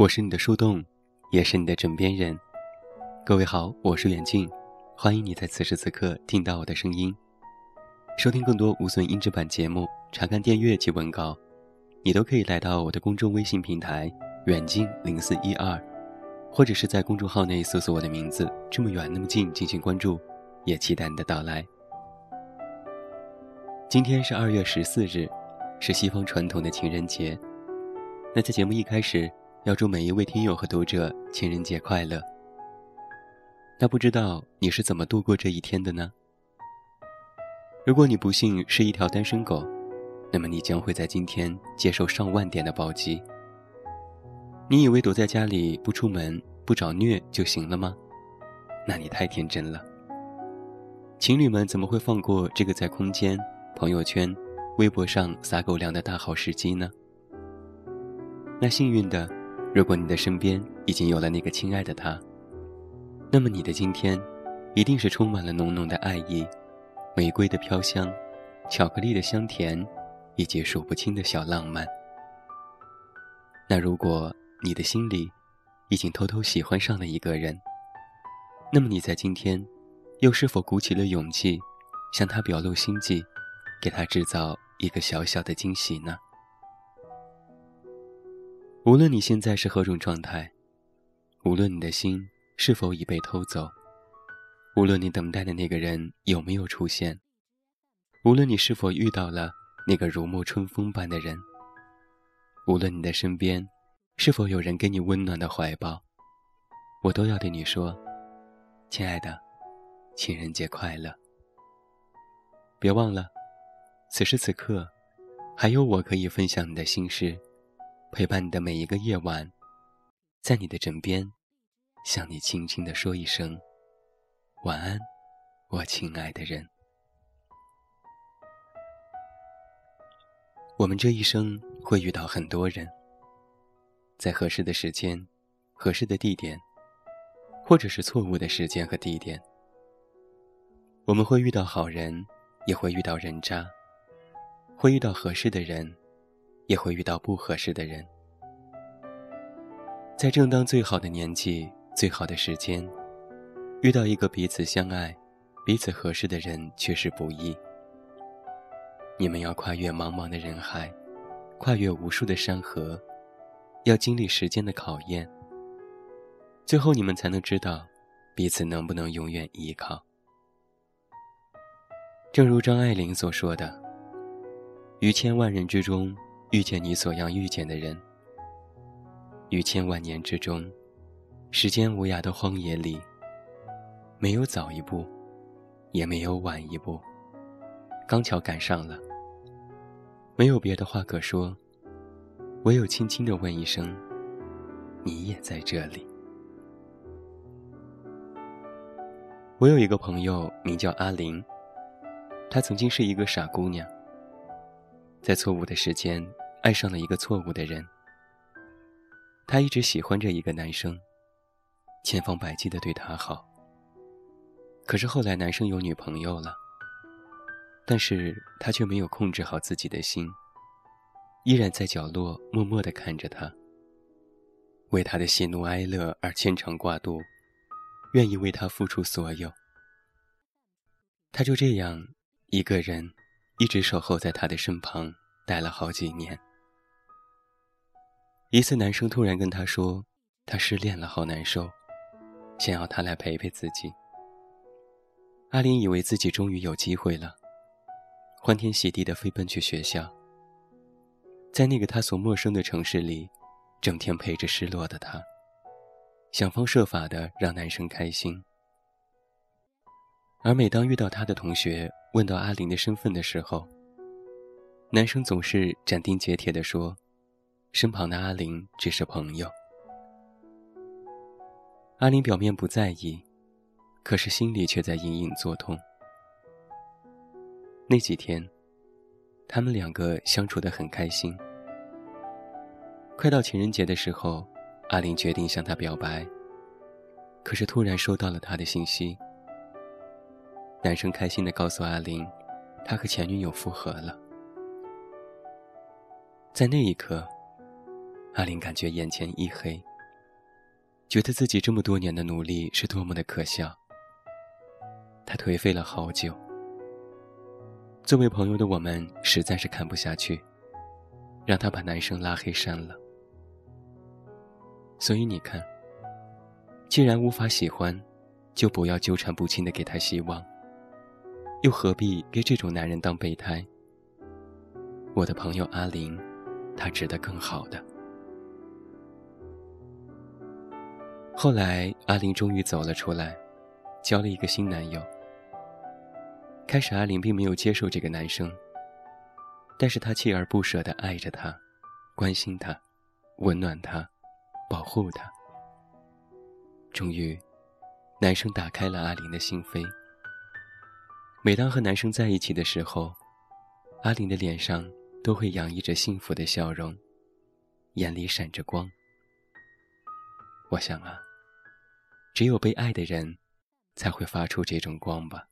我是你的树洞，也是你的枕边人。各位好，我是远近，欢迎你在此时此刻听到我的声音。收听更多无损音质版节目，查看电阅及文稿，你都可以来到我的公众微信平台“远近零四一二”，或者是在公众号内搜索我的名字“这么远那么近”进行关注，也期待你的到来。今天是二月十四日，是西方传统的情人节。那在节目一开始。要祝每一位听友和读者情人节快乐。那不知道你是怎么度过这一天的呢？如果你不幸是一条单身狗，那么你将会在今天接受上万点的暴击。你以为躲在家里不出门不找虐就行了吗？那你太天真了。情侣们怎么会放过这个在空间、朋友圈、微博上撒狗粮的大好时机呢？那幸运的。如果你的身边已经有了那个亲爱的他，那么你的今天，一定是充满了浓浓的爱意，玫瑰的飘香，巧克力的香甜，以及数不清的小浪漫。那如果你的心里，已经偷偷喜欢上了一个人，那么你在今天，又是否鼓起了勇气，向他表露心迹，给他制造一个小小的惊喜呢？无论你现在是何种状态，无论你的心是否已被偷走，无论你等待的那个人有没有出现，无论你是否遇到了那个如沐春风般的人，无论你的身边是否有人给你温暖的怀抱，我都要对你说：“亲爱的，情人节快乐！”别忘了，此时此刻，还有我可以分享你的心事。陪伴你的每一个夜晚，在你的枕边，向你轻轻地说一声晚安，我亲爱的人。我们这一生会遇到很多人，在合适的时间、合适的地点，或者是错误的时间和地点，我们会遇到好人，也会遇到人渣，会遇到合适的人。也会遇到不合适的人，在正当最好的年纪、最好的时间，遇到一个彼此相爱、彼此合适的人，确实不易。你们要跨越茫茫的人海，跨越无数的山河，要经历时间的考验，最后你们才能知道，彼此能不能永远依靠。正如张爱玲所说的：“于千万人之中。”遇见你所要遇见的人，于千万年之中，时间无涯的荒野里，没有早一步，也没有晚一步，刚巧赶上了。没有别的话可说，唯有轻轻的问一声：“你也在这里。”我有一个朋友名叫阿玲，她曾经是一个傻姑娘，在错误的时间。爱上了一个错误的人，他一直喜欢着一个男生，千方百计的对他好。可是后来男生有女朋友了，但是他却没有控制好自己的心，依然在角落默默的看着他，为他的喜怒哀乐而牵肠挂肚，愿意为他付出所有。他就这样一个人，一直守候在他的身旁，待了好几年。一次，男生突然跟她说，他失恋了，好难受，想要她来陪陪自己。阿玲以为自己终于有机会了，欢天喜地的飞奔去学校，在那个他所陌生的城市里，整天陪着失落的他，想方设法的让男生开心。而每当遇到他的同学问到阿玲的身份的时候，男生总是斩钉截铁的说。身旁的阿玲只是朋友。阿玲表面不在意，可是心里却在隐隐作痛。那几天，他们两个相处得很开心。快到情人节的时候，阿玲决定向他表白。可是突然收到了他的信息，男生开心地告诉阿玲，他和前女友复合了。在那一刻。阿玲感觉眼前一黑，觉得自己这么多年的努力是多么的可笑。他颓废了好久。作为朋友的我们实在是看不下去，让他把男生拉黑删了。所以你看，既然无法喜欢，就不要纠缠不清的给他希望，又何必给这种男人当备胎？我的朋友阿玲，她值得更好的。后来，阿玲终于走了出来，交了一个新男友。开始，阿玲并没有接受这个男生，但是她锲而不舍地爱着他，关心他，温暖他，保护他。终于，男生打开了阿玲的心扉。每当和男生在一起的时候，阿玲的脸上都会洋溢着幸福的笑容，眼里闪着光。我想啊，只有被爱的人，才会发出这种光吧。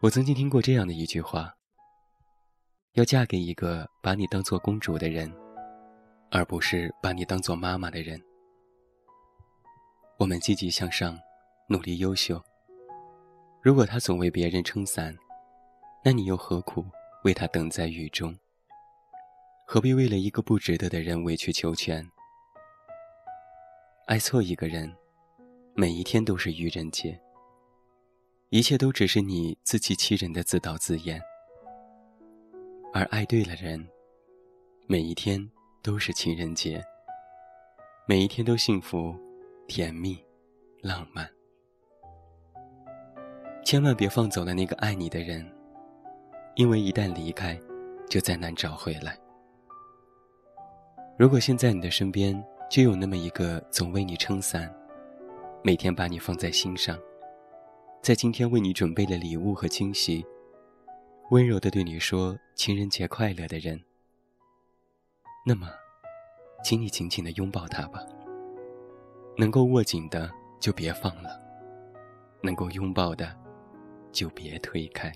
我曾经听过这样的一句话：要嫁给一个把你当做公主的人，而不是把你当做妈妈的人。我们积极向上，努力优秀。如果他总为别人撑伞，那你又何苦为他等在雨中？何必为了一个不值得的人委曲求全？爱错一个人，每一天都是愚人节。一切都只是你自欺欺人的自导自演，而爱对了人，每一天都是情人节，每一天都幸福、甜蜜、浪漫。千万别放走了那个爱你的人，因为一旦离开，就再难找回来。如果现在你的身边就有那么一个总为你撑伞，每天把你放在心上。在今天为你准备了礼物和惊喜，温柔的对你说“情人节快乐”的人，那么，请你紧紧的拥抱他吧。能够握紧的就别放了，能够拥抱的就别推开。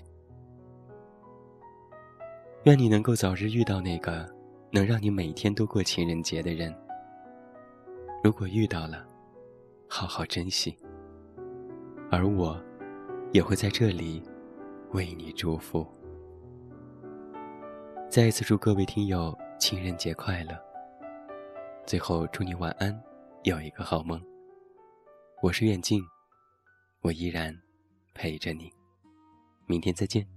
愿你能够早日遇到那个能让你每天都过情人节的人。如果遇到了，好好珍惜。而我。也会在这里为你祝福。再一次祝各位听友情人节快乐。最后祝你晚安，有一个好梦。我是远近，我依然陪着你。明天再见。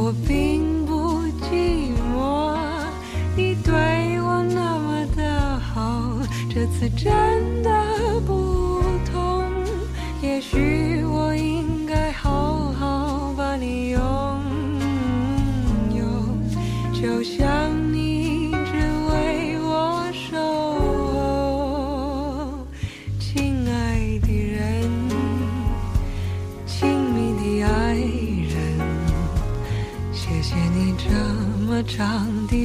我并不寂寞，你对我那么的好，这次真